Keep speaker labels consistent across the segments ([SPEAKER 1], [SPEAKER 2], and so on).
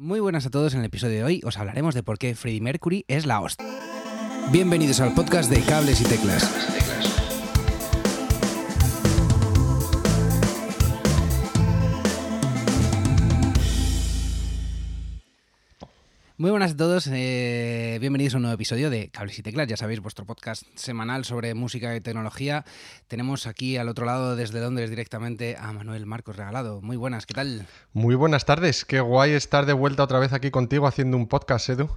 [SPEAKER 1] Muy buenas a todos. En el episodio de hoy os hablaremos de por qué Freddie Mercury es la hostia. Bienvenidos al podcast de Cables y Teclas. Muy buenas a todos, eh, bienvenidos a un nuevo episodio de Cables y Teclas, ya sabéis, vuestro podcast semanal sobre música y tecnología. Tenemos aquí al otro lado, desde Londres directamente, a Manuel Marcos Regalado. Muy buenas, ¿qué tal?
[SPEAKER 2] Muy buenas tardes, qué guay estar de vuelta otra vez aquí contigo haciendo un podcast, Edu.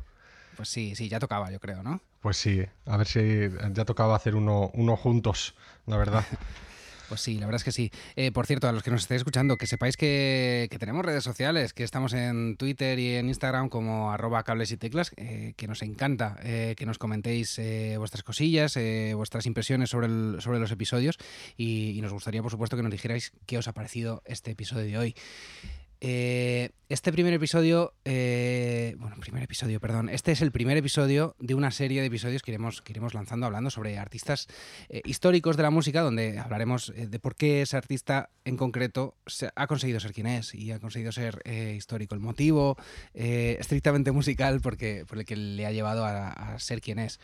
[SPEAKER 1] Pues sí, sí, ya tocaba, yo creo, ¿no?
[SPEAKER 2] Pues sí, a ver si ya tocaba hacer uno, uno juntos, la verdad.
[SPEAKER 1] Pues sí, la verdad es que sí. Eh, por cierto, a los que nos estéis escuchando, que sepáis que, tenemos redes sociales, que estamos en Twitter y en Instagram como arroba cables y teclas, eh, que nos encanta eh, que nos comentéis vuestras cosillas, vuestras impresiones sobre, sobre los episodios y, y, nos gustaría, por supuesto, que nos dijerais qué os ha parecido este episodio de hoy. Eh, este primer episodio, eh, bueno, primer episodio, perdón, este es el primer episodio de una serie de episodios que iremos, que iremos lanzando hablando sobre artistas eh, históricos de la música, donde hablaremos de por qué ese artista en concreto ha conseguido ser quien es y ha conseguido ser histórico. El motivo estrictamente musical porque, por el que le ha llevado a, a ser quien es.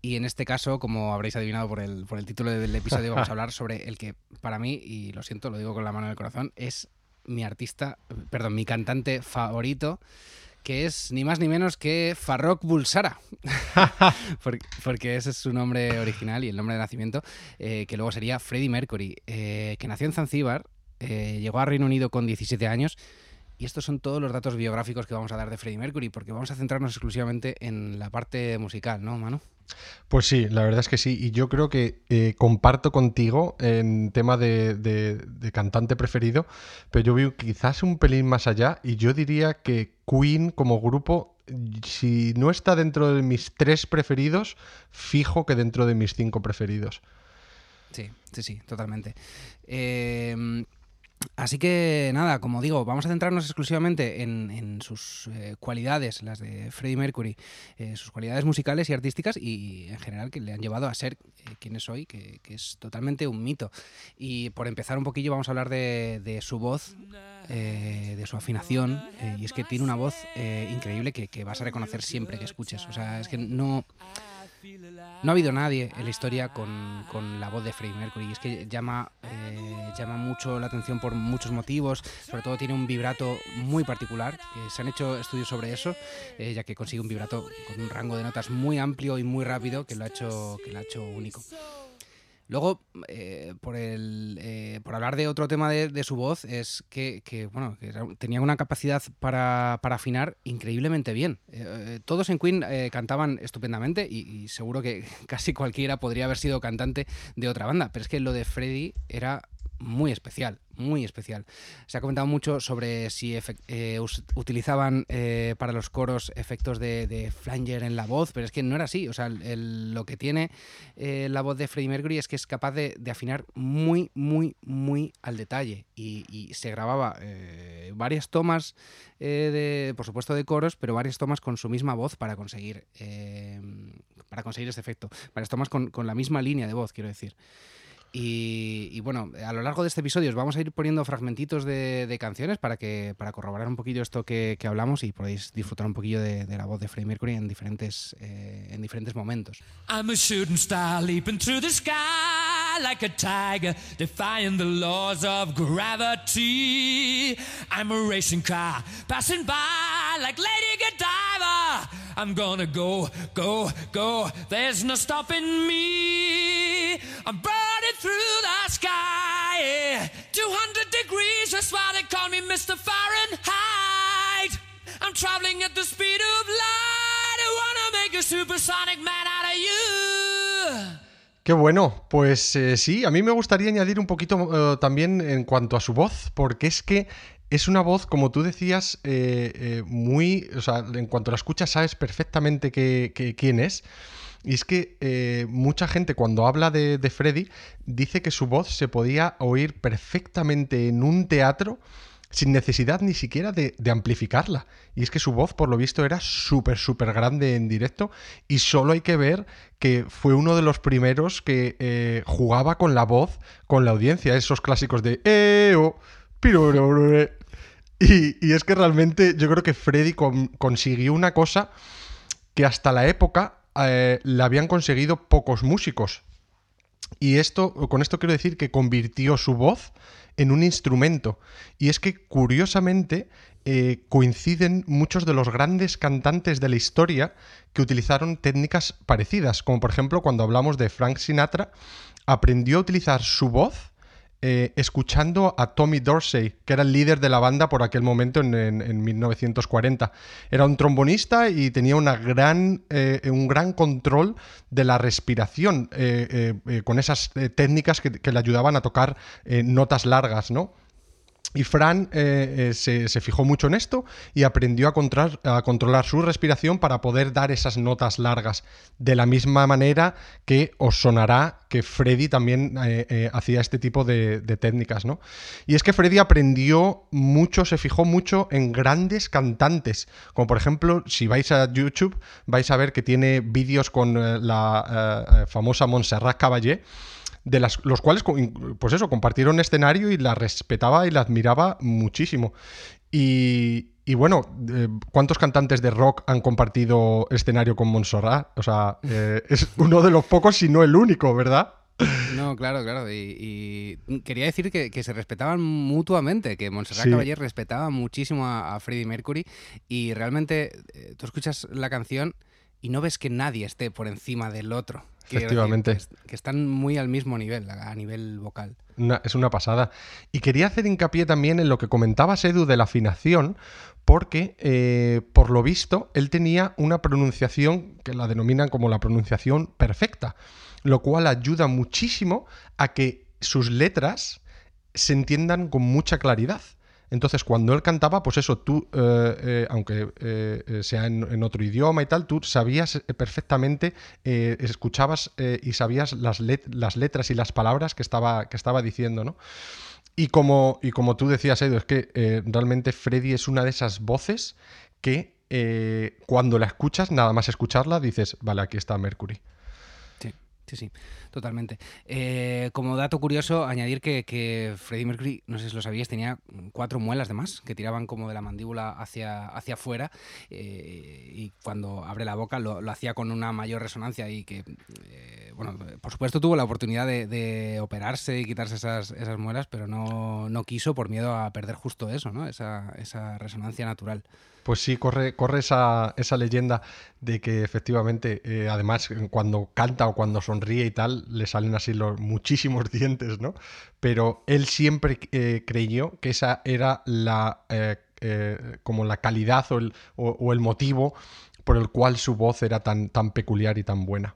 [SPEAKER 1] Y en este caso, como habréis adivinado por el, por el título del episodio, vamos a hablar sobre el que para mí, y lo siento, lo digo con la mano en el corazón, es mi artista, perdón, mi cantante favorito, que es ni más ni menos que Farrokh Bulsara, porque, ese es su nombre original y el nombre de nacimiento, eh, que luego sería Freddie Mercury, eh, que nació en Zanzíbar, eh, llegó a Reino Unido con 17 años y estos son todos los datos biográficos que vamos a dar de Freddie Mercury, porque vamos a centrarnos exclusivamente en la parte musical, ¿no, Manu?
[SPEAKER 2] Pues sí, la verdad es que sí. Y yo creo que eh, comparto contigo en tema de, cantante preferido, pero yo veo quizás un pelín más allá y yo diría que Queen como grupo, si no está dentro de mis tres preferidos, fijo que dentro de mis cinco preferidos.
[SPEAKER 1] Sí, sí, sí, totalmente. Eh, Así que nada, como digo, vamos a centrarnos exclusivamente en, sus eh, cualidades, las de Freddie Mercury, eh, sus cualidades musicales y artísticas y en general que le han llevado a ser eh, quien es hoy, que, es totalmente un mito. Y por empezar un poquillo vamos a hablar de, su voz, de su afinación, y es que tiene una voz increíble que, que vas a reconocer siempre que escuches. O sea, es que no... No ha habido nadie en la historia con, la voz de Freddie Mercury. Es que llama, eh, llama mucho la atención por muchos motivos. Sobre todo tiene un vibrato muy particular. se han hecho estudios sobre eso, eh, ya que consigue un vibrato con un rango de notas muy amplio y muy rápido que lo ha hecho, que lo ha hecho único. Luego, eh, por, el, eh, por hablar de otro tema de, su voz, es que, bueno, tenía una capacidad para, afinar increíblemente bien. Eh, todos en Queen cantaban estupendamente y, y, seguro que casi cualquiera podría haber sido cantante de otra banda, pero es que lo de Freddie era muy especial, muy especial. Se ha comentado mucho sobre si eh, utilizaban eh, para los coros efectos de, flanger en la voz, pero es que no era así. O sea, lo que tiene eh, la voz de Freddie Mercury es que es capaz de, afinar muy, muy, muy al detalle. Y, se grababa varias tomas, de, por supuesto, de coros, pero varias tomas con su misma voz para conseguir, para conseguir ese efecto. Varias tomas con, con la misma línea de voz, quiero decir. Y, bueno, a lo largo de este episodio os vamos a ir poniendo fragmentitos de, canciones para que para corroborar un poquillo esto que, hablamos y podéis disfrutar un poquillo de, la voz de Freddie Mercury en diferentes, eh, en diferentes momentos. Like a tiger defying the laws of gravity. I'm a racing car passing by like Lady Godiva. I'm gonna go, go, go. There's no stopping me. I'm burning through the sky. 200 degrees, that's why they call me Mr. Fahrenheit. I'm traveling at the speed of light. I wanna make a supersonic man out of you.
[SPEAKER 2] Qué bueno, pues eh, sí, a mí me gustaría añadir un poquito eh, también en cuanto a su voz, porque es que es una voz, como tú decías, eh, muy. O sea, en cuanto la escuchas, sabes perfectamente quién es. Y es que mucha gente cuando habla de, Freddy dice que su voz se podía oír perfectamente en un teatro sin necesidad ni siquiera de, amplificarla. Y es que su voz, por lo visto, era súper, súper grande en directo y solo hay que ver que fue uno de los primeros que jugaba con la voz, con la audiencia, esos clásicos de... Eh, Y, es que realmente yo creo que Freddy consiguió una cosa que hasta la época eh, la habían conseguido pocos músicos. Y esto, con esto quiero decir que convirtió su voz en un instrumento. Y es que, curiosamente, eh, coinciden muchos de los grandes cantantes de la historia que utilizaron técnicas parecidas, como por ejemplo cuando hablamos de Frank Sinatra, aprendió a utilizar su voz eh, escuchando a Tommy Dorsey, que era el líder de la banda por aquel momento en, 1940. Era un trombonista y tenía gran, eh, un gran control de la respiración eh, con esas técnicas que, le ayudaban a tocar notas largas, ¿no? Y Fran eh, eh, se, fijó mucho en esto y aprendió a, controlar su respiración para poder dar esas notas largas. De la misma manera que os sonará que Freddy también eh, hacía este tipo de, técnicas, ¿no? Y es que Freddy aprendió mucho, se fijó mucho en grandes cantantes. Como por ejemplo, si vais a YouTube, vais a ver que tiene vídeos con la famosa Montserrat Caballé de las, los cuales, pues eso, compartieron escenario y la respetaba y la admiraba muchísimo. Y, y bueno, eh, ¿cuántos cantantes de rock han compartido escenario con Montserrat? O sea, eh, es uno de los pocos, si no el único, ¿verdad?
[SPEAKER 1] No, claro, claro. Y, quería decir que, se respetaban mutuamente, que Montserrat Caballé respetaba muchísimo a, Freddie Mercury y realmente eh, tú escuchas la canción y no ves que nadie esté por encima del otro.
[SPEAKER 2] Efectivamente.
[SPEAKER 1] que, están muy al mismo nivel, a nivel vocal.
[SPEAKER 2] es una pasada. Y quería hacer hincapié también en lo que comentabas, Edu, de la afinación, porque eh, por lo visto él tenía una pronunciación que la denominan como la pronunciación perfecta, lo cual ayuda muchísimo a que sus letras se entiendan con mucha claridad. Entonces, cuando él cantaba, pues eso, tú, eh, eh, aunque eh, sea en, otro idioma y tal, tú sabías perfectamente, escuchabas y sabías las, letras y las palabras que estaba, que estaba diciendo, ¿no? Y como, y como tú decías, Edu, es que realmente Freddy es una de esas voces que cuando la escuchas, nada más escucharla, dices, vale, aquí está Mercury.
[SPEAKER 1] Sí, sí, sí. Totalmente. Eh, como dato curioso, añadir que, Freddie Mercury, no sé si lo sabíais, tenía cuatro muelas de más que tiraban como de la mandíbula hacia, hacia afuera eh, y cuando abre la boca lo, hacía con una mayor resonancia y que, eh, bueno, por supuesto tuvo la oportunidad de, operarse y quitarse esas, esas muelas, pero no, no, quiso por miedo a perder justo eso, ¿no? esa, esa resonancia natural.
[SPEAKER 2] Pues sí, corre, corre esa, esa leyenda de que efectivamente, además, cuando canta o cuando sonríe y tal, le salen así los muchísimos dientes, ¿no? Pero él siempre eh, creyó que esa era la eh, como la calidad o el, o el, motivo por el cual su voz era tan, tan peculiar y tan buena.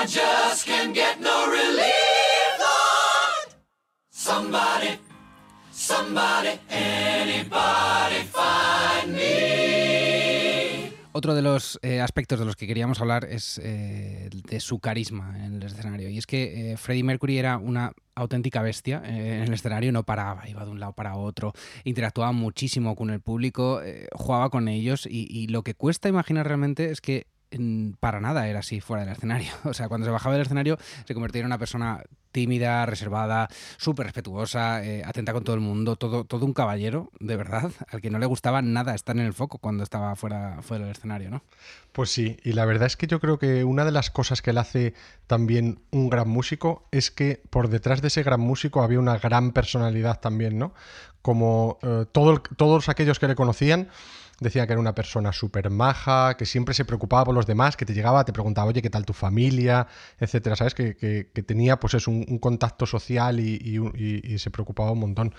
[SPEAKER 2] I just can't get no relief, Lord. Somebody,
[SPEAKER 1] Otro de los eh, aspectos de los que queríamos hablar es eh, de su carisma en el escenario. Y es que eh, Freddie Mercury era una auténtica bestia en el escenario, no paraba, iba de un lado para otro, interactuaba muchísimo con el público, jugaba con ellos. Y, lo que cuesta imaginar realmente es que para nada era así fuera del escenario. O sea, cuando se bajaba del escenario se convertía en una persona tímida, reservada, súper respetuosa, eh, atenta con todo el mundo, todo, todo un caballero, de verdad, al que no le gustaba nada estar en el foco cuando estaba fuera, fuera del escenario, ¿no?
[SPEAKER 2] Pues sí, y la verdad es que yo creo que una de las cosas que le hace también un gran músico es que por detrás de ese gran músico había una gran personalidad también, ¿no? Como eh, todos aquellos que le conocían, decía que era una persona súper maja, que siempre se preocupaba por los demás, que te llegaba, te preguntaba, oye, ¿qué tal tu familia? etcétera, ¿sabes? Que, tenía pues es un, contacto social y, se preocupaba un montón.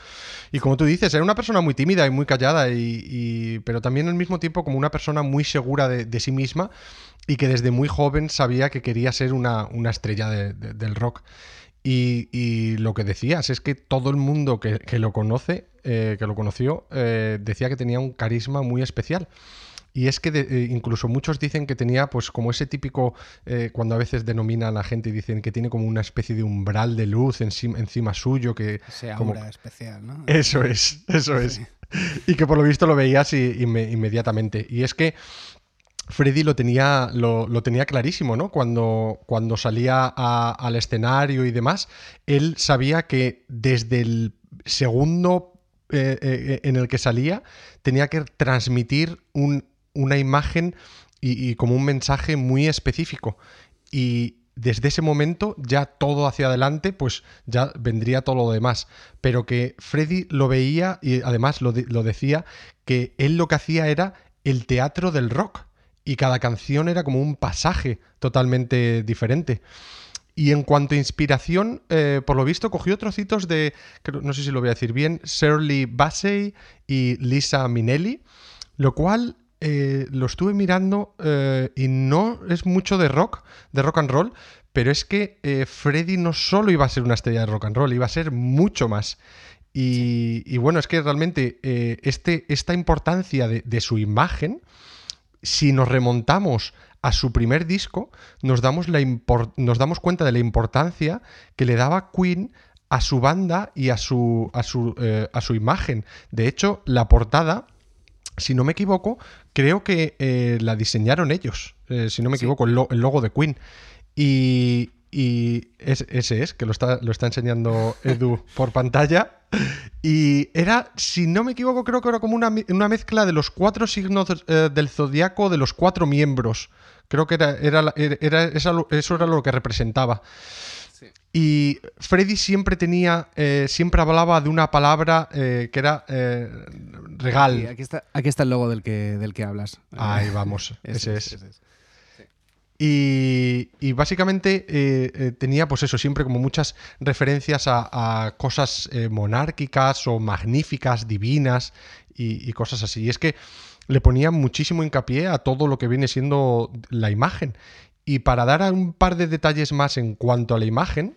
[SPEAKER 2] Y como tú dices, era una persona muy tímida y muy callada, y, pero también al mismo tiempo como una persona muy segura de, sí misma y que desde muy joven sabía que quería ser una, estrella del rock. Y, lo que decías es que todo el mundo que, lo conoce, eh, que lo conoció, eh, decía que tenía un carisma muy especial. Y es que eh, incluso muchos dicen que tenía, pues, como ese típico, cuando a veces denominan a la gente y dicen que tiene como una especie de umbral de luz encima, encima suyo. Que,
[SPEAKER 1] Ese aura especial, ¿no?
[SPEAKER 2] Eso es, eso es. Y que por lo visto lo veías inmediatamente. Y es que Freddy lo tenía, lo, tenía clarísimo, ¿no? Cuando, cuando salía al escenario y demás, él sabía que desde el segundo eh, eh, en el que salía tenía que transmitir una imagen y, como un mensaje muy específico. Y desde ese momento ya todo hacia adelante, pues ya vendría todo lo demás. Pero que Freddy lo veía y además lo, lo decía, que él lo que hacía era el teatro del rock y cada canción era como un pasaje totalmente diferente. Y en cuanto a inspiración, eh, por lo visto, cogió trocitos de, no sé si lo voy a decir bien, Shirley Bassey y Lisa Minnelli, lo cual eh, lo estuve mirando eh, y no es mucho de rock, de rock and roll, pero es que Freddy no solo iba a ser una estrella de rock and roll, iba a ser mucho más. Y, bueno, es que realmente este, esta importancia de su imagen si nos remontamos a su primer disco, nos damos, la nos damos cuenta de la importancia que le daba Queen a su banda y a su, a su, eh, a su imagen. De hecho, la portada, si no me equivoco, creo que eh, la diseñaron ellos, eh, si no me equivoco, el, logo de Queen. Y, y ese es, que lo está, lo está enseñando Edu por pantalla. Y era, si no me equivoco, creo que era como una, mezcla de los cuatro signos eh, del zodiaco de los cuatro miembros. Creo que era, era, era, eso era lo que representaba. Y Freddy siempre tenía, eh, siempre hablaba de una palabra eh, que era regal.
[SPEAKER 1] aquí, está, aquí está el logo del que, del que hablas.
[SPEAKER 2] Ahí vamos, ese, es. Y, básicamente eh, eh, tenía, pues eso, siempre como muchas referencias a, cosas eh, monárquicas o magníficas, divinas y, cosas así. Y es que le ponía muchísimo hincapié a todo lo que viene siendo la imagen. Y para dar un par de detalles más en cuanto a la imagen,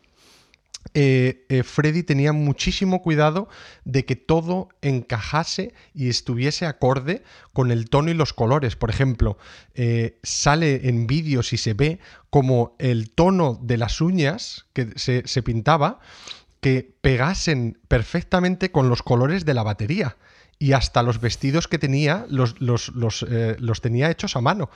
[SPEAKER 2] eh, eh, Freddy tenía muchísimo cuidado de que todo encajase y estuviese acorde con el tono y los colores. Por ejemplo, eh, sale en vídeos y se ve como el tono de las uñas que se pintaba que pegasen perfectamente con los colores de la batería y hasta los vestidos que tenía los, los, eh, tenía hechos a mano,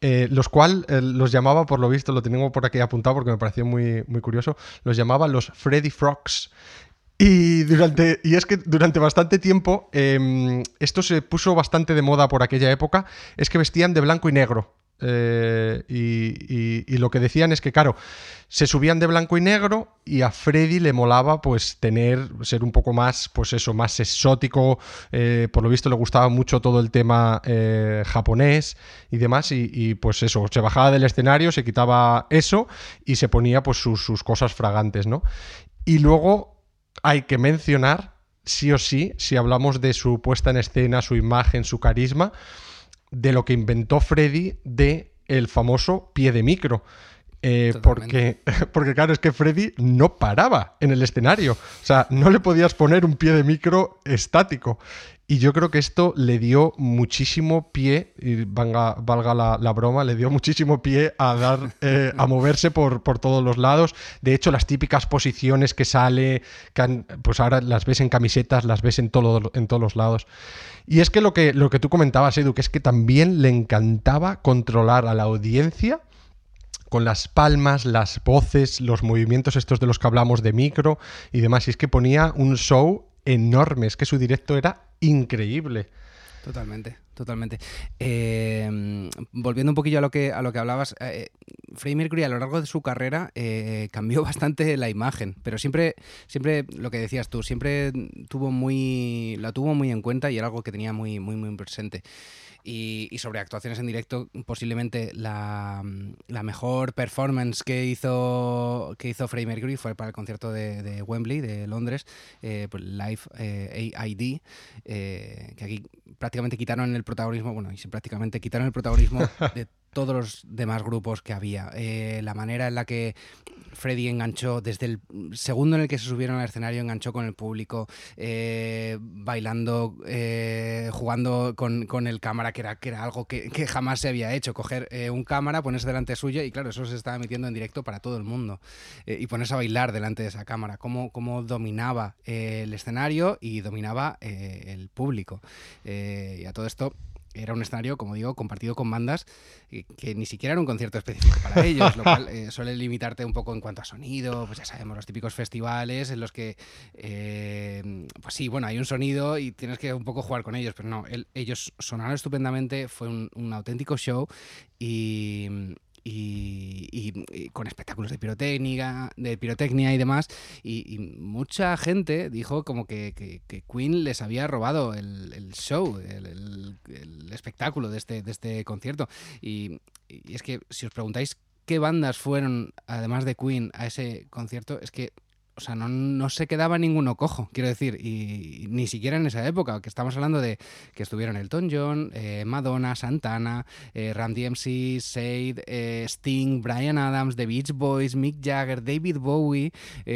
[SPEAKER 2] eh, los cual eh, los llamaba, por lo visto, lo tengo por aquí apuntado porque me pareció muy, muy curioso, los llamaba los Freddy Frogs. Y, durante, y es que durante bastante tiempo, em, esto se puso bastante de moda por aquella época, es que vestían de blanco y negro. Eh, y, lo que decían es que, claro, se subían de blanco y negro y a Freddy le molaba pues tener, ser un poco más, pues eso, más exótico. Eh, por lo visto le gustaba mucho todo el tema eh, japonés y demás. Y, pues eso, se bajaba del escenario, se quitaba eso y se ponía pues sus, sus cosas fragantes, ¿no? Y luego hay que mencionar, sí o sí, si hablamos de su puesta en escena, su imagen, su carisma, de lo que inventó Freddy de el famoso pie de micro. Eh, porque, porque, claro, es que Freddy no paraba en el escenario. O sea, no le podías poner un pie de micro estático. Y yo creo que esto le dio muchísimo pie, y valga, valga la, broma, le dio muchísimo pie a dar, eh, a moverse por, todos los lados. De hecho, las típicas posiciones que sale, pues ahora las ves en camisetas, las ves en, todo, en todos los lados. Y es que lo, que lo que tú comentabas, Edu, es que también le encantaba controlar a la audiencia con las palmas, las voces, los movimientos estos de los que hablamos de micro y demás. Y es que ponía un show enorme, es que su directo era increíble.
[SPEAKER 1] Totalmente, totalmente. Eh, volviendo un poquillo a lo que, a lo que hablabas, eh, Freddie Mercury a lo largo de su carrera eh, cambió bastante la imagen, pero siempre, siempre lo que decías tú, siempre tuvo muy, la tuvo muy en cuenta y era algo que tenía muy, muy, muy presente. Y, sobre actuaciones en directo, posiblemente la, mejor performance que hizo, que hizo Freddie Mercury fue para el concierto de, Wembley, de Londres, eh, Live eh, AID, eh, que aquí prácticamente quitaron el protagonismo, bueno, y prácticamente quitaron el protagonismo de todos los demás grupos que había. Eh, la manera en la que Freddy enganchó, desde el segundo en el que se subieron al escenario, enganchó con el público, eh, bailando, eh, jugando con, el cámara, que era, que era algo que, jamás se había hecho. Coger un cámara, ponerse delante suyo y claro, eso se estaba emitiendo en directo para todo el mundo. y ponerse a bailar delante de esa cámara. Cómo, cómo dominaba el escenario y dominaba el público. y a todo esto era un escenario, como digo, compartido con bandas que, ni siquiera era un concierto específico para ellos, lo cual eh, suele limitarte un poco en cuanto a sonido, pues ya sabemos, los típicos festivales en los que, eh, pues sí, bueno, hay un sonido y tienes que un poco jugar con ellos, pero no, ellos sonaron estupendamente, fue un auténtico show y y, con espectáculos de pirotecnia, de pirotecnia y demás. Y, mucha gente dijo como que, Queen les había robado el, show, el, espectáculo de este, de este concierto. Y, y es que si os preguntáis qué bandas fueron, además de Queen, a ese concierto, es que o sea, no, se quedaba ninguno cojo, quiero decir, y, ni siquiera en esa época, que estamos hablando de que estuvieron Elton John, eh, Madonna, Santana, eh, Randy MC, Sade, eh, Sting, Brian Adams, The Beach Boys, Mick Jagger, David Bowie,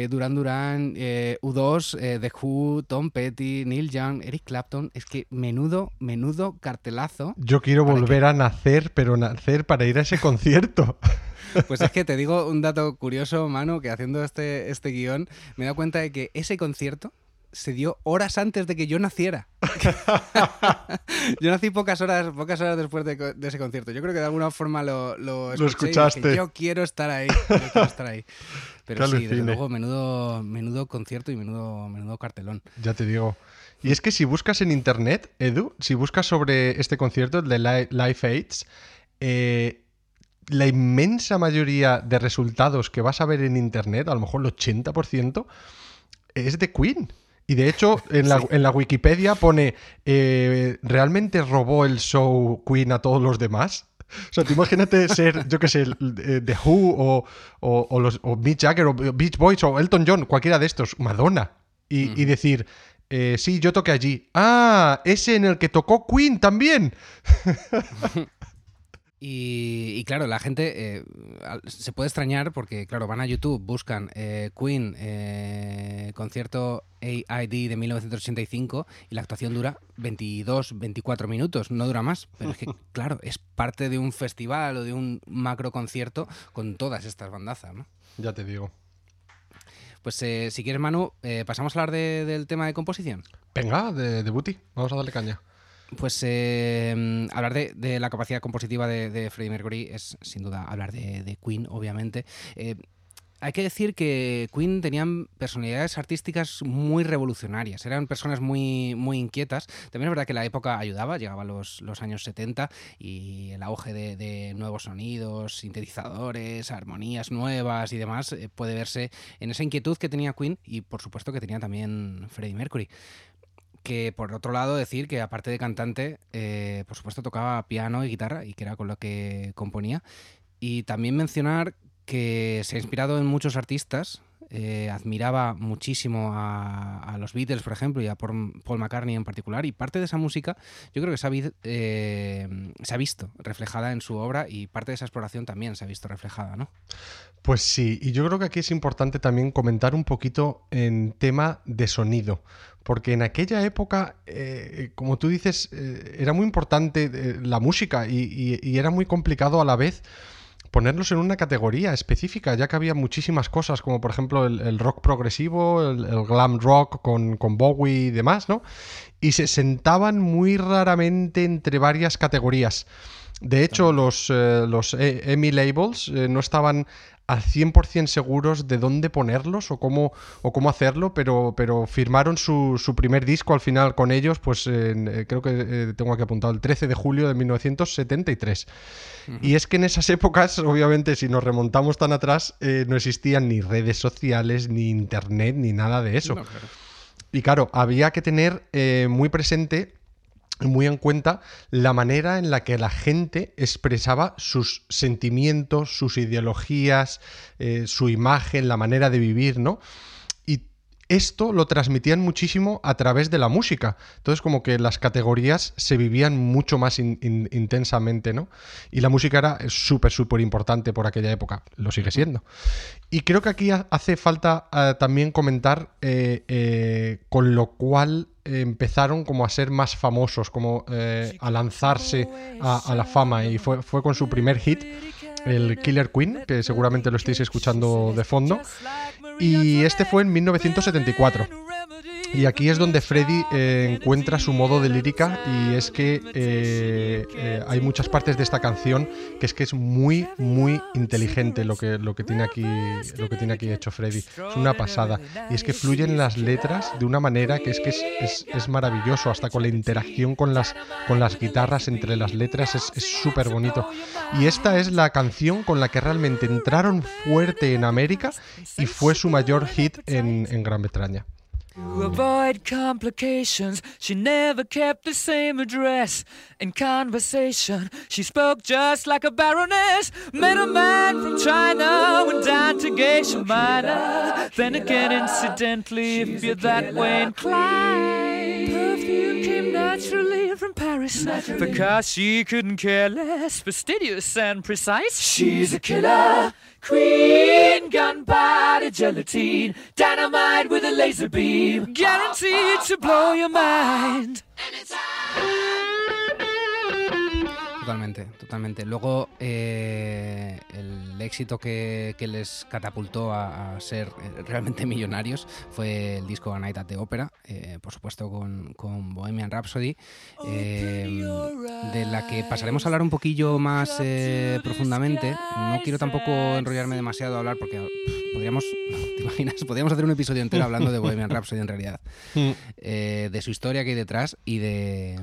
[SPEAKER 1] Duran Duran, U2, The Who, Tom Petty, Neil Young, Eric Clapton, es que menudo, menudo cartelazo.
[SPEAKER 2] Yo quiero volver a nacer, pero nacer para ir a ese concierto.
[SPEAKER 1] Pues es que te digo un dato curioso, Manu, que haciendo este, este guion me he dado cuenta de que ese concierto se dio horas antes de que yo naciera. yo nací pocas horas, pocas horas después de, ese concierto. Yo creo que de alguna forma lo, lo,
[SPEAKER 2] escuchaste.
[SPEAKER 1] yo quiero estar ahí. quiero estar ahí. Pero sí, desde luego, menudo, menudo concierto y menudo, menudo cartelón.
[SPEAKER 2] Ya te digo. Y es que si buscas en internet, Edu, si buscas sobre este concierto, el de Life Aids, eh, la inmensa mayoría de resultados que vas a ver en Internet, a lo mejor el 80%, es de Queen. Y de hecho, en la, Wikipedia pone, eh, ¿realmente robó el show Queen a todos los demás? O sea, te imagínate ser, yo qué sé, The Who o, los, Mick Jagger o Beach Boys o Elton John, cualquiera de estos, Madonna, y, decir, eh, sí, yo toqué allí. Ah, ese en el que tocó Queen también.
[SPEAKER 1] Y, claro, la gente eh, se puede extrañar porque, claro, van a YouTube, buscan eh, Queen eh, concierto AID de 1985 y la actuación dura 22, 24 minutos, no dura más. Pero es que, claro, es parte de un festival o de un macro concierto con todas estas bandazas, ¿no?
[SPEAKER 2] Ya te digo.
[SPEAKER 1] Pues si quieres, Manu, pasamos a hablar del tema de composición.
[SPEAKER 2] Venga, de, de Booty, vamos a darle caña.
[SPEAKER 1] Pues em, hablar de, la capacidad compositiva de, Freddie Mercury es sin duda hablar de, Queen, obviamente. Eh, hay que decir que Queen tenían personalidades artísticas muy revolucionarias, eran personas muy, muy inquietas. También es verdad que la época ayudaba, llegaba los, los años 70 y el auge de, nuevos sonidos, sintetizadores, armonías nuevas y demás eh, puede verse en esa inquietud que tenía Queen y por supuesto que tenía también Freddie Mercury que por otro lado decir que aparte de cantante, eh, por supuesto tocaba piano y guitarra y que era con lo que componía. Y también mencionar que se ha inspirado en muchos artistas, eh, admiraba muchísimo a, los Beatles, por ejemplo, y a Paul McCartney en particular, y parte de esa música yo creo que se ha, eh, se ha, visto reflejada en su obra y parte de esa exploración también se ha visto reflejada, ¿no?
[SPEAKER 2] Pues sí, y yo creo que aquí es importante también comentar un poquito en tema de sonido, porque en aquella época, eh, como tú dices, era muy importante la música y, era muy complicado a la vez ponerlos en una categoría específica, ya que había muchísimas cosas, como por ejemplo el, rock progresivo, el, glam rock con, con, Bowie y demás, ¿no? Y se sentaban muy raramente entre varias categorías. De hecho, los, los Emmy Labels no estaban al 100% seguros de dónde ponerlos o cómo, o cómo hacerlo, pero, pero firmaron su, su primer disco al final con ellos, pues eh, creo que eh, tengo aquí apuntado el 13 de julio de 1973. Y es que en esas épocas, obviamente, si nos remontamos tan atrás, eh, no existían ni redes sociales, ni internet, ni nada de eso. Y claro, había que tener muy presente muy en cuenta la manera en la que la gente expresaba sus sentimientos, sus ideologías, eh, su imagen, la manera de vivir, ¿no? Y esto lo transmitían muchísimo a través de la música. Entonces, como que las categorías se vivían mucho más intensamente, ¿no? Y la música era súper, súper importante por aquella época. Lo sigue siendo. Y creo que aquí hace falta eh, también comentar eh, con lo cual empezaron como a ser más famosos, como eh, a lanzarse a, la fama. Y fue, fue con su primer hit, el Killer Queen, que seguramente lo estáis escuchando de fondo, y este fue en 1974. Y aquí es donde Freddy eh, encuentra su modo de lírica y es que eh, eh, hay muchas partes de esta canción que es que es muy, muy inteligente lo que, lo que, tiene, aquí, lo que tiene aquí hecho Freddy. Es una pasada. Y es que fluyen las letras de una manera que es que es, es, maravilloso, hasta con la interacción con las, con las guitarras entre las letras es súper bonito. Y esta es la canción con la que realmente entraron fuerte en América y fue su mayor hit en, en Gran Bretaña. To avoid complications, she never kept the same address. In conversation, she spoke just like a baroness. Met a man from China, went down to Geisha Minor. Then again, incidentally, if you're that way inclined, perfume came naturally from Paris. Naturally. Because she couldn't care less, fastidious and precise. She's a killer. Queen, gunpowder gelatine, dynamite with a laser beam, guaranteed to blow your mind. Totalmente, totalmente. Luego, eh, el éxito que, les catapultó a, ser eh, realmente millonarios fue el disco A Night at the Opera, eh, por supuesto con, Bohemian Rhapsody, de la que pasaremos a hablar un poquillo más profundamente. No quiero tampoco enrollarme demasiado a hablar porque podríamos, ¿te imaginas? Podríamos hacer un episodio entero hablando de Bohemian Rhapsody en realidad, mm. de su historia que hay detrás y de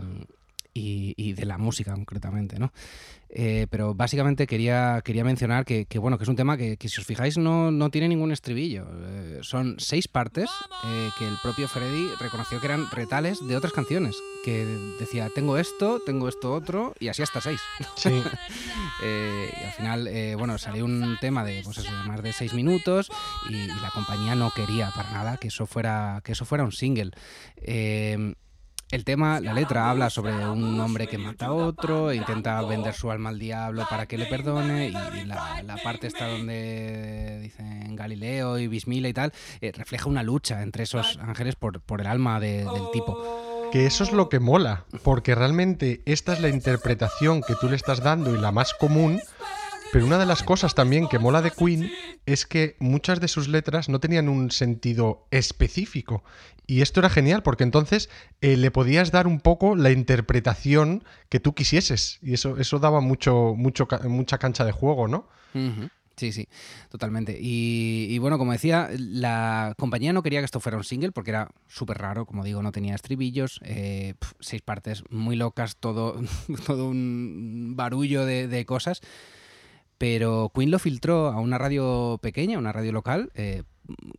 [SPEAKER 2] y, de la música concretamente, ¿no? Eh, pero básicamente quería, quería mencionar que, bueno, que es un tema que, si os fijáis no, no tiene ningún estribillo. Eh, son seis partes eh, que el propio Freddy reconoció que eran retales de otras canciones. Que decía, tengo esto, tengo esto otro, y así hasta seis. Sí. y al final, bueno, salió un tema de, pues eso, de más de seis minutos y, y, la compañía no quería para nada que eso fuera, que eso fuera un single. El tema, la letra habla sobre un hombre que mata a otro, intenta vender su alma al diablo para que le perdone, y la, parte está donde dicen Galileo y Bismila y tal, eh, refleja una lucha entre esos ángeles por, por el alma del tipo. Que eso es lo que mola, porque realmente esta es la interpretación que tú le estás dando y la más común, pero una de las cosas también que mola de Queen es que muchas de sus letras no tenían un sentido específico. Y esto era genial porque entonces eh, le podías dar un poco la interpretación que tú quisieses. Y eso, eso daba mucho, mucho, mucha cancha de juego, ¿no?
[SPEAKER 1] Sí, sí, totalmente. Y, bueno, como decía, la compañía no quería que esto fuera un single porque era súper raro, como digo, no tenía estribillos, eh, seis partes muy locas, todo, todo un barullo de cosas. Pero Queen lo filtró a una radio pequeña, una radio local, eh,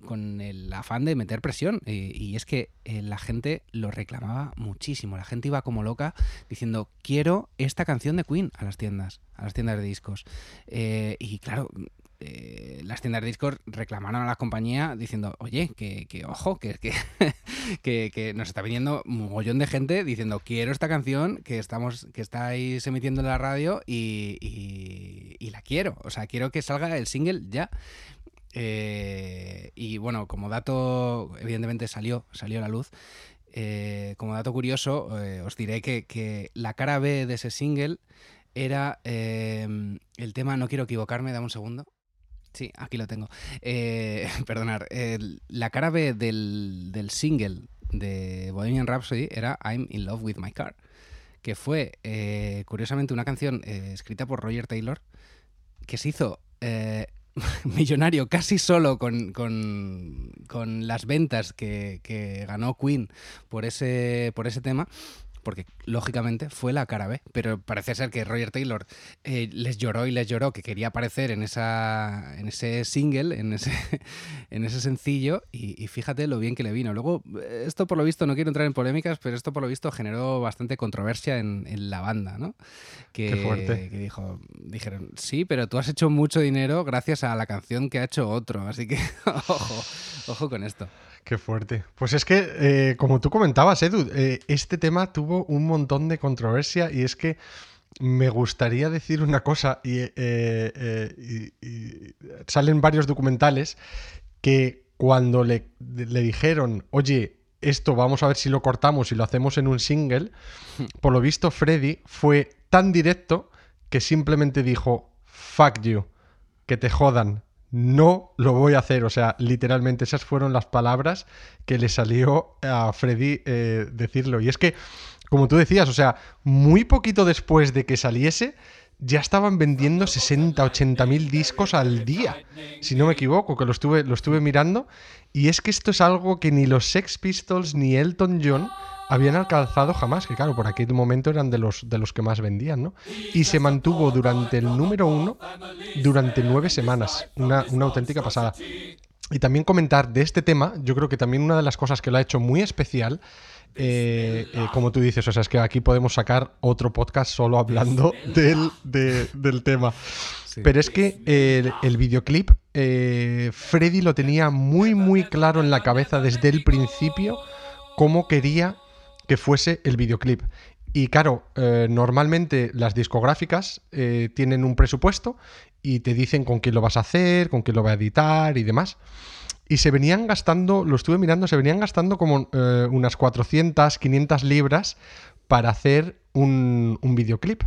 [SPEAKER 1] con el afán de meter presión. y es que eh, la gente lo reclamaba muchísimo. La gente iba como loca diciendo, quiero esta canción de Queen a las tiendas, a las tiendas de discos. Eh, y claro, las tiendas de Discord reclamaron a la compañía diciendo, oye, que, ojo, que, nos está viniendo un mogollón de gente diciendo, quiero esta canción que estamos, que estáis emitiendo en la radio y, la quiero. O sea, quiero que salga el single ya. Eh, y bueno, como dato, evidentemente salió, salió a la luz. Eh, como dato curioso, os diré que, la cara B de ese single era el tema No quiero equivocarme, dame un segundo. Sí, aquí lo tengo. Eh, perdonar, la cara B del, single de Bohemian Rhapsody era I'm in love with my car, que fue eh, curiosamente una canción eh, escrita por Roger Taylor que se hizo millonario casi solo con, las ventas que, que, ganó Queen por ese, por ese tema porque lógicamente fue la cara B, pero parece ser que Roger Taylor eh, les lloró y les lloró que quería aparecer en, esa, en ese single, en ese, en ese sencillo, y, fíjate lo bien que le vino. Luego, esto por lo visto, no quiero entrar en polémicas, pero esto por lo visto generó bastante controversia en, la banda, ¿no?
[SPEAKER 2] Que, Qué fuerte.
[SPEAKER 1] Que dijo, dijeron, sí, pero tú has hecho mucho dinero gracias a la canción que ha hecho otro, así que ojo, ojo con esto.
[SPEAKER 2] Qué fuerte. Pues es que, eh, como tú comentabas, Edu, eh, este tema tuvo un montón de controversia y es que me gustaría decir una cosa eh, y, salen varios documentales que cuando le, le, dijeron, oye, esto vamos a ver si lo cortamos y lo hacemos en un single, por lo visto Freddy fue tan directo que simplemente dijo, fuck you, que te jodan, no lo voy a hacer. O sea, literalmente esas fueron las palabras que le salió a Freddy eh, decirlo. Y es que, como tú decías, o sea, muy poquito después de que saliese, ya estaban vendiendo 60, 80 mil discos al día, si no me equivoco, que lo estuve, lo estuve mirando. Y es que esto es algo que ni los Sex Pistols ni Elton John habían alcanzado jamás, que claro, por aquel momento eran de los, de los que más vendían, ¿no? Y se mantuvo durante el número uno durante nueve semanas, una, una auténtica pasada. Y también comentar de este tema, yo creo que también una de las cosas que lo ha hecho muy especial eh, eh, como tú dices, o sea, es que aquí podemos sacar otro podcast solo hablando del, del tema. Pero es que el, videoclip, eh, Freddy lo tenía muy, muy claro en la cabeza desde el principio cómo quería que fuese el videoclip. Y claro, normalmente las discográficas tienen un presupuesto y te dicen con quién lo vas a hacer, con quién lo va a editar y demás y se venían gastando, lo estuve mirando, se venían gastando como eh, unas 400, 500 libras para hacer un, videoclip.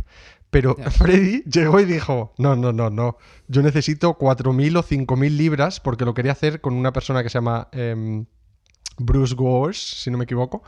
[SPEAKER 2] Pero Freddy llegó y dijo, no, no, no, no, yo necesito 4.000 o 5.000 libras porque lo quería hacer con una persona que se llama em, Bruce Gores, si no me equivoco.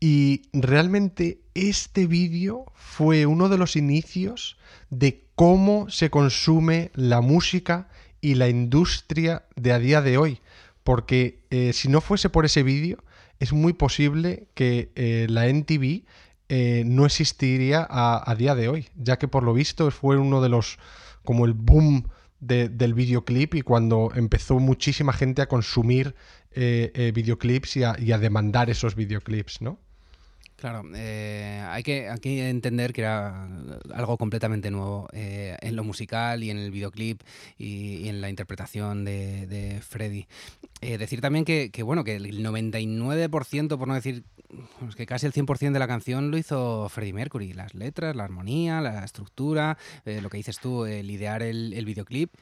[SPEAKER 2] Y realmente este vídeo fue uno de los inicios de cómo se consume la música y la industria de a día de hoy porque eh, si no fuese por ese vídeo, es muy posible que eh, la NTV eh, no existiría a, día de hoy, ya que por lo visto fue uno de los, como el boom del videoclip y cuando empezó muchísima gente a consumir videoclips y a, y a demandar esos videoclips, ¿no?
[SPEAKER 1] Claro, eh, hay, que, entender que era algo completamente nuevo eh, en lo musical y en el videoclip y, en la interpretación de, Freddy. Eh, decir también que, bueno, que el 99%, por no decir que casi el 100% de la canción lo hizo Freddie Mercury. Las letras, la armonía, la estructura, lo que dices tú, el idear el, el videoclip.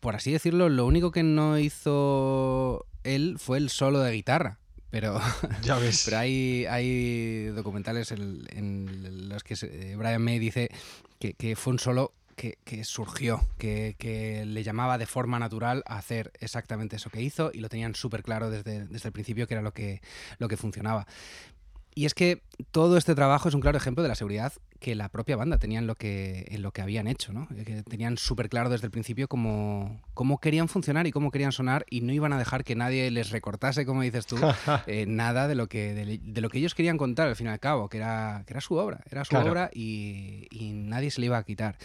[SPEAKER 1] Por así decirlo, lo único que no hizo él fue el solo de guitarra pero,
[SPEAKER 2] ya ves.
[SPEAKER 1] pero hay, hay documentales en, los que Brian May dice que, fue un solo que, surgió, que, le llamaba de forma natural a hacer exactamente eso que hizo y lo tenían súper claro desde, desde, el principio que era lo que, lo que funcionaba. Y es que todo este trabajo es un claro ejemplo de la seguridad que la propia banda tenía en lo que, en lo que habían hecho, ¿no? Que tenían súper claro desde el principio cómo, cómo querían funcionar y cómo querían sonar y no iban a dejar que nadie les recortase, como dices tú, eh, nada de lo, que, de, lo que ellos querían contar al fin y al cabo, que era, que era su obra, era su obra y, nadie se le iba a quitar.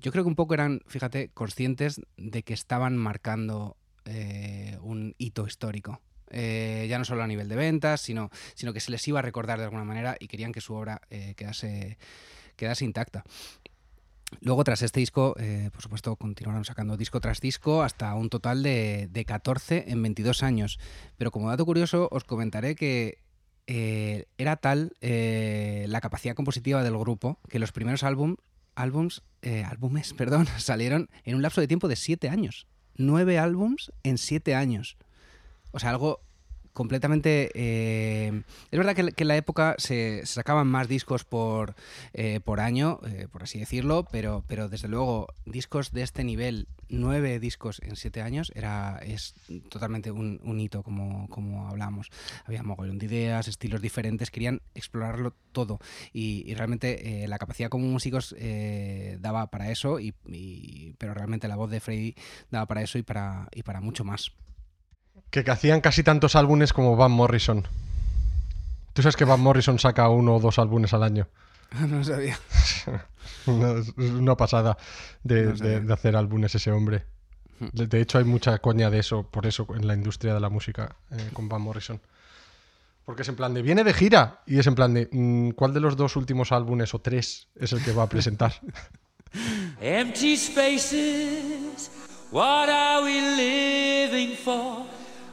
[SPEAKER 1] Yo creo que un poco eran, fíjate, conscientes de que estaban marcando eh, un hito histórico. Eh, ya no solo a nivel de ventas, sino, sino que se les iba a recordar de alguna manera y querían que su obra eh, quedase, quedase intacta. Luego, tras este disco, eh, por supuesto, continuaron sacando disco tras disco hasta un total de, de 14 en 22 años. Pero como dato curioso, os comentaré que era tal la capacidad compositiva del grupo que los primeros álbum, álbums, álbumes perdón, salieron en un lapso de tiempo de 7 años. 9 álbums en 7 años. O sea, algo completamente... Eh, es verdad que, en la época se, sacaban más discos por, eh, por año, eh, por así decirlo, pero, pero desde luego discos de este nivel, nueve discos en siete años, era, es totalmente un, hito, como, como hablamos. Había mogollón de ideas, estilos diferentes, querían explorarlo todo y, realmente la capacidad como músicos daba para eso, y, pero realmente la voz de Freddy daba para eso y para, y para mucho más.
[SPEAKER 2] Que, hacían casi tantos álbumes como Van Morrison. ¿Tú sabes que Van Morrison saca uno o dos álbumes al año?
[SPEAKER 1] No sabía.
[SPEAKER 2] es una pasada de, hacer álbumes ese hombre. Hmm. De, hecho, hay mucha coña de eso, por eso, en la industria de la música eh, con Van Morrison. Porque es en plan de, viene de gira. Y es en plan de, mm, ¿cuál de los dos últimos álbumes o tres es el que va a presentar? Empty spaces, what are we living for?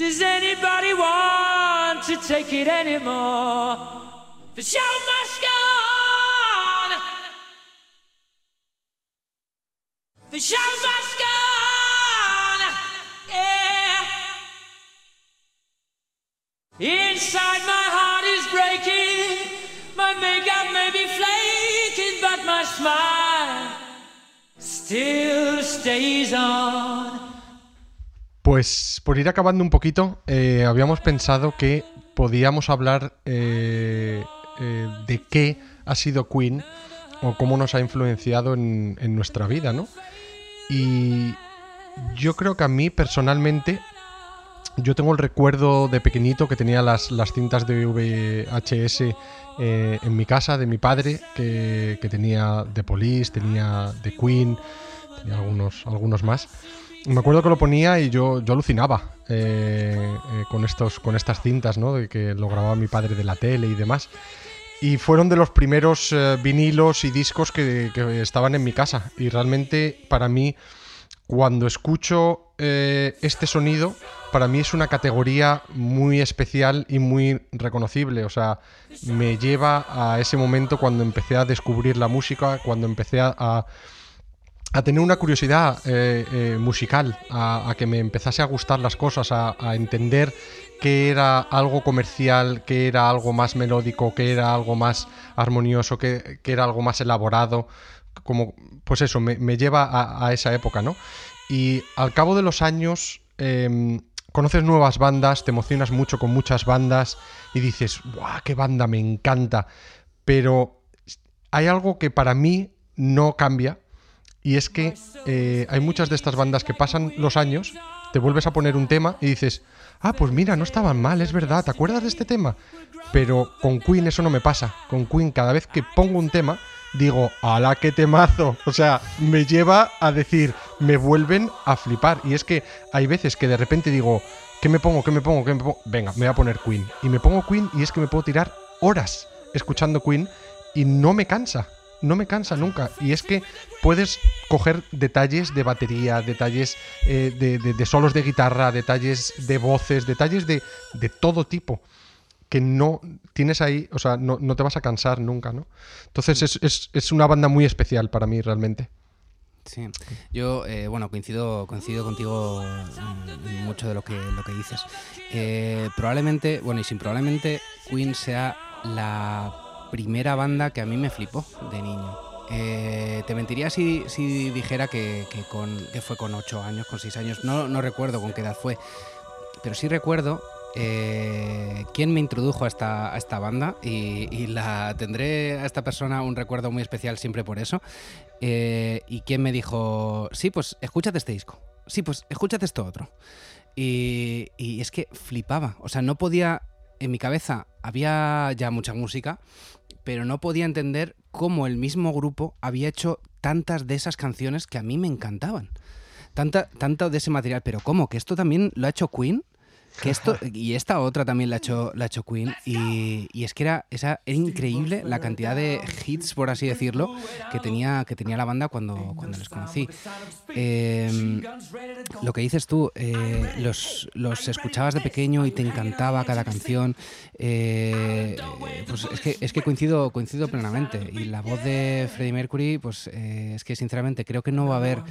[SPEAKER 3] Anybody want to take it anymore? The show must go on. The show must go on. Yeah. Inside my heart is breaking. My makeup may be flaking, but my smile still stays on.
[SPEAKER 2] Pues por ir acabando un poquito, eh, habíamos pensado que podíamos hablar eh, eh, de qué ha sido Queen o cómo nos ha influenciado en, nuestra vida, ¿no? Y yo creo que a mí personalmente, yo tengo el recuerdo de pequeñito que tenía las, cintas de VHS en mi casa de mi padre, que, tenía de Police, tenía de Queen, tenía algunos, algunos más. Me acuerdo que lo ponía y yo, yo alucinaba eh, eh, con, estos, con estas cintas, ¿no? De que lo grababa mi padre de la tele y demás. Y fueron de los primeros eh, vinilos y discos que, que estaban en mi casa. Y realmente para mí, cuando escucho eh, este sonido, para mí es una categoría muy especial y muy reconocible. O sea, me lleva a ese momento cuando empecé a descubrir la música, cuando empecé a, a a tener una curiosidad eh, eh, musical, a, que me empezase a gustar las cosas, a, entender que era algo comercial, que era algo más melódico, que era algo más armonioso, que, que era algo más elaborado, como, pues eso, me, me lleva a, a, esa época, ¿no? Y al cabo de los años... Eh, conoces nuevas bandas, te emocionas mucho con muchas bandas y dices, ¡guau! ¡Qué banda! Me encanta. Pero hay algo que para mí no cambia y es que eh, hay muchas de estas bandas que pasan los años, te vuelves a poner un tema y dices, ah, pues mira, no estaban mal, es verdad, ¿te acuerdas de este tema? Pero con Queen eso no me pasa. Con Queen cada vez que pongo un tema, digo, ¡ala qué temazo! O sea, me lleva a decir, me vuelven a flipar. Y es que hay veces que de repente digo, ¿qué me pongo? ¿Qué me pongo? ¿Qué me pongo? Venga, me voy a poner Queen. Y me pongo Queen y es que me puedo tirar horas escuchando Queen y no me cansa no me cansa nunca. Y es que puedes coger detalles de batería, detalles eh, de, solos de guitarra, detalles de voces, detalles de, de todo tipo que no tienes ahí, o sea, no, no te vas a cansar nunca, ¿no? Entonces es, es, es, una banda muy especial para mí realmente.
[SPEAKER 1] Sí, yo, eh, bueno, coincido, coincido contigo mucho de lo que, lo que dices. Eh, probablemente, bueno, y sin probablemente Queen sea la primera banda que a mí me flipó de niño. Eh, te mentiría si, si dijera que, que, con, que, fue con 8 años, con 6 años. No, no, recuerdo con qué edad fue. Pero sí recuerdo eh, quién me introdujo a esta, esta banda y, y, la tendré a esta persona un recuerdo muy especial siempre por eso. Eh, y quién me dijo, sí, pues escúchate este disco. Sí, pues escúchate esto otro. Y, y es que flipaba. O sea, no podía... En mi cabeza había ya mucha música, pero no podía entender cómo el mismo grupo había hecho tantas de esas canciones que a mí me encantaban. Tanta, tanto de ese material, pero ¿cómo? ¿Que esto también lo ha hecho Queen? Que esto, y esta otra también la ha hecho, la ha hecho Queen. Y, es que era, esa, era increíble la cantidad de hits, por así decirlo, que tenía, que tenía la banda cuando, cuando les conocí. Eh, lo que dices tú, eh, los, los, escuchabas de pequeño y te encantaba cada canción. Eh, pues es que, es que coincido, coincido plenamente. Y la voz de Freddie Mercury, pues eh, es que sinceramente creo que no va a haber.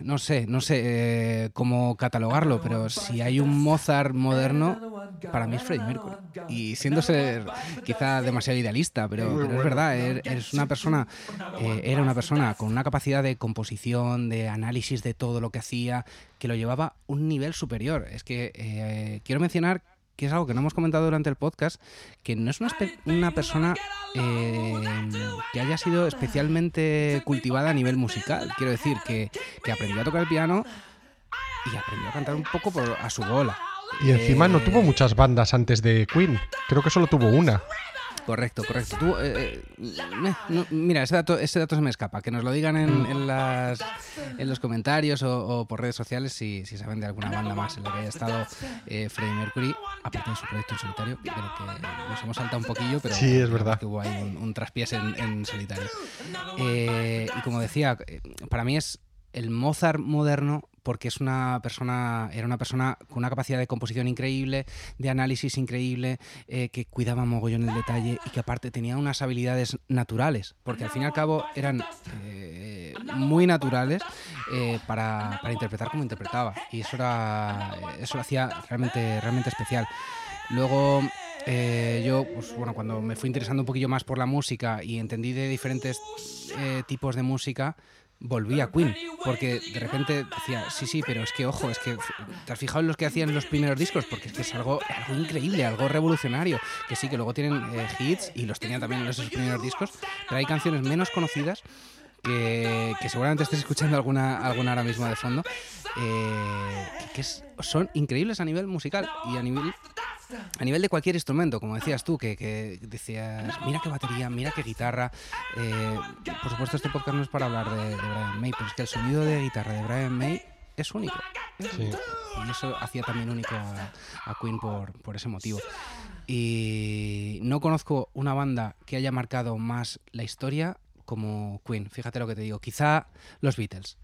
[SPEAKER 1] No sé, no sé eh, cómo catalogarlo, pero si hay un Mozart moderno, para mí es Freddie Mercury. Y siendo ser quizá demasiado idealista, pero, pero es verdad, es una persona, eh, era una persona con una capacidad de composición, de análisis de todo lo que hacía, que lo llevaba a un nivel superior. Es que eh, quiero mencionar que es algo que no hemos comentado durante el podcast, que no es una, una persona eh, que haya sido especialmente cultivada a nivel musical. Quiero decir, que, que, aprendió a tocar el piano y aprendió a cantar un poco por, a su bola.
[SPEAKER 2] Y encima eh, no tuvo muchas bandas antes de Queen, creo que solo tuvo una.
[SPEAKER 1] Correcto, correcto. Tú, eh, eh, no, mira, ese dato, ese dato se me escapa. Que nos lo digan en, en, las, en los comentarios o, o, por redes sociales si, si, saben de alguna banda más en la que haya estado eh, Freddie Mercury, aparte de su proyecto en solitario, pero que nos hemos saltado un poquillo, pero
[SPEAKER 2] sí, es verdad.
[SPEAKER 1] que hubo ahí un, un traspiés en, en solitario. Eh, y como decía, para mí es el Mozart moderno porque es una persona, era una persona con una capacidad de composición increíble, de análisis increíble, eh, que cuidaba mogollón el detalle y que aparte tenía unas habilidades naturales, porque al fin y al cabo eran eh, muy naturales eh, para, para interpretar como interpretaba. Y eso era eso lo hacía realmente, realmente especial. Luego, eh, yo, pues, bueno, cuando me fui interesando un poquillo más por la música y entendí de diferentes eh, tipos de música, volví a Queen, porque de repente decía, sí, sí, pero es que, ojo, es que te has fijado en los que hacían los primeros discos, porque es que es algo, algo increíble, algo revolucionario, que sí, que luego tienen eh, hits y los tenían también en esos primeros discos, pero hay canciones menos conocidas que, que seguramente estés escuchando alguna, alguna ahora mismo de fondo, eh, que es- son increíbles a nivel musical y a nivel a nivel de cualquier instrumento, como decías tú, que, que decías, mira qué batería, mira qué guitarra. eh, por supuesto, este podcast no es para hablar de, de Brian May, pero es que el sonido de guitarra de Brian May es único. es
[SPEAKER 2] Sí.
[SPEAKER 1] único. Y eso hacía también único a, a Queen por, por ese motivo. Y no conozco una banda que haya marcado más la historia como Queen. Fíjate lo que te digo. Quizá los Beatles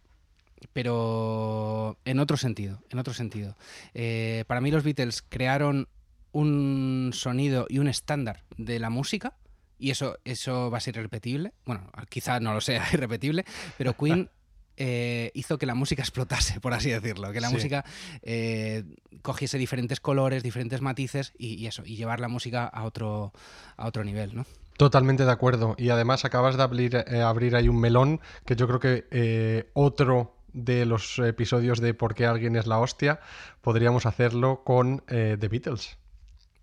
[SPEAKER 1] pero en otro sentido, en otro sentido. Eh, para mí los Beatles crearon un sonido y un estándar de la música y eso, eso va a ser irrepetible. Bueno, quizá no lo sea irrepetible, pero Queen eh, hizo que la música explotase, por así decirlo, que la
[SPEAKER 2] Sí.
[SPEAKER 1] música eh, cogiese diferentes colores, diferentes matices y, y eso, y llevar la música a otro, a otro nivel, ¿no?
[SPEAKER 2] Totalmente de acuerdo. Y además acabas de abrir, eh, abrir ahí un melón que yo creo que eh, otro de los episodios de por qué alguien es la hostia podríamos hacerlo con eh, The Beatles.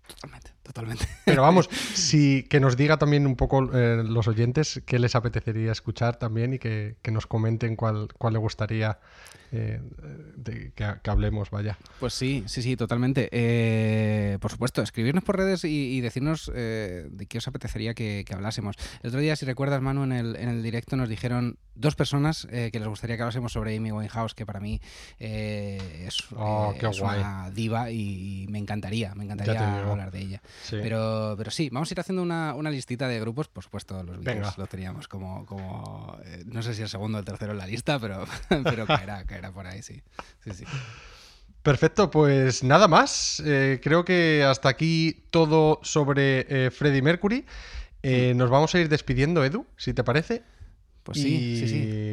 [SPEAKER 1] Totalmente, totalmente.
[SPEAKER 2] Pero vamos, si, que nos diga también un poco eh, los oyentes qué les apetecería escuchar también y que, que nos comenten cuál, cuál le gustaría eh, de- que, que hablemos, vaya.
[SPEAKER 1] Pues sí, sí, sí, totalmente. Eh, por supuesto, escribirnos por redes y, y decirnos eh, de qué os apetecería que, que hablásemos. El otro día, si recuerdas, Manu, en el, en el directo nos dijeron dos personas eh, que les gustaría que hablásemos sobre Amy Winehouse, que para mí eh, es,
[SPEAKER 2] Oh,
[SPEAKER 1] eh,
[SPEAKER 2] qué
[SPEAKER 1] es
[SPEAKER 2] guay.
[SPEAKER 1] una diva y, y me encantaría, me encantaría hablar de ella.
[SPEAKER 2] Sí.
[SPEAKER 1] Pero, pero sí, vamos a ir haciendo una, una listita de grupos, por supuesto, los Beatles lo teníamos como, como eh, no sé si el segundo o el tercero en la lista, pero, pero caerá, caerá por ahí, sí. sí, sí.
[SPEAKER 2] Perfecto, pues nada más. Eh, creo que hasta aquí todo sobre eh, Freddie Mercury. Eh, nos vamos a ir despidiendo, Edu, si te parece.
[SPEAKER 1] Pues sí,
[SPEAKER 2] Y
[SPEAKER 1] sí,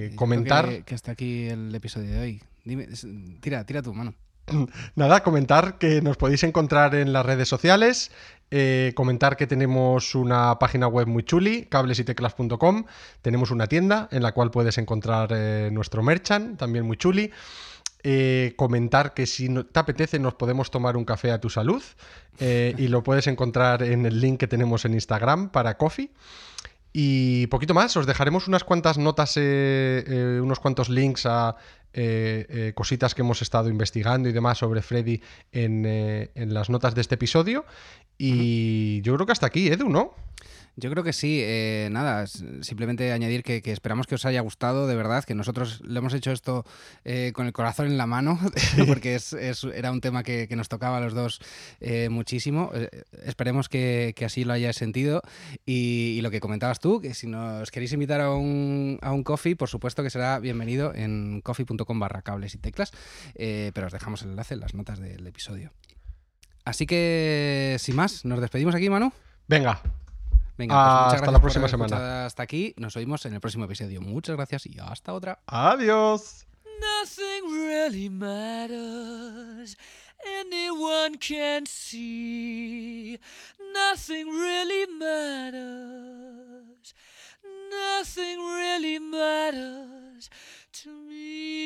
[SPEAKER 1] sí.
[SPEAKER 2] Comentar-
[SPEAKER 1] Que, que hasta aquí el episodio de hoy. Dime, tira, tira tu mano.
[SPEAKER 2] Nada, comentar que nos podéis encontrar en las redes sociales, eh, comentar que tenemos una página web muy chuli, cablesyteclas.com, tenemos una tienda en la cual puedes encontrar eh, nuestro merchant, también muy chuli. Eh, comentar que si te apetece nos podemos tomar un café a tu salud y lo puedes encontrar en el link que tenemos en Instagram para coffee. Y poquito más, os dejaremos unas cuantas notas, unos cuantos links a cositas que hemos estado investigando y demás sobre Freddy en las notas de este episodio. Y yo creo que hasta aquí, Edu, ¿no?
[SPEAKER 1] Yo creo que sí, eh, nada, simplemente añadir que, que esperamos que os haya gustado, de verdad, que nosotros le hemos hecho esto eh, con el corazón en la mano, porque es, es- era un tema que, que nos tocaba a los dos eh, muchísimo. Eh, esperemos que, que así lo hayáis sentido. Y, y lo que comentabas tú, que si nos queréis invitar a un, a un coffee, por supuesto que será bienvenido en coffee.com barra cables y teclas, pero os dejamos el enlace en las notas del episodio. Así que, sin más, nos despedimos aquí, Manu.
[SPEAKER 2] Venga,
[SPEAKER 1] Venga, pues
[SPEAKER 2] Hasta
[SPEAKER 1] gracias
[SPEAKER 2] la próxima semana.
[SPEAKER 1] Hasta aquí, nos oímos en el próximo episodio. Muchas gracias y hasta otra.
[SPEAKER 2] adiós.
[SPEAKER 3] Nothing really matters. Anyone can see. Nothing really matters. Nothing really matters to me.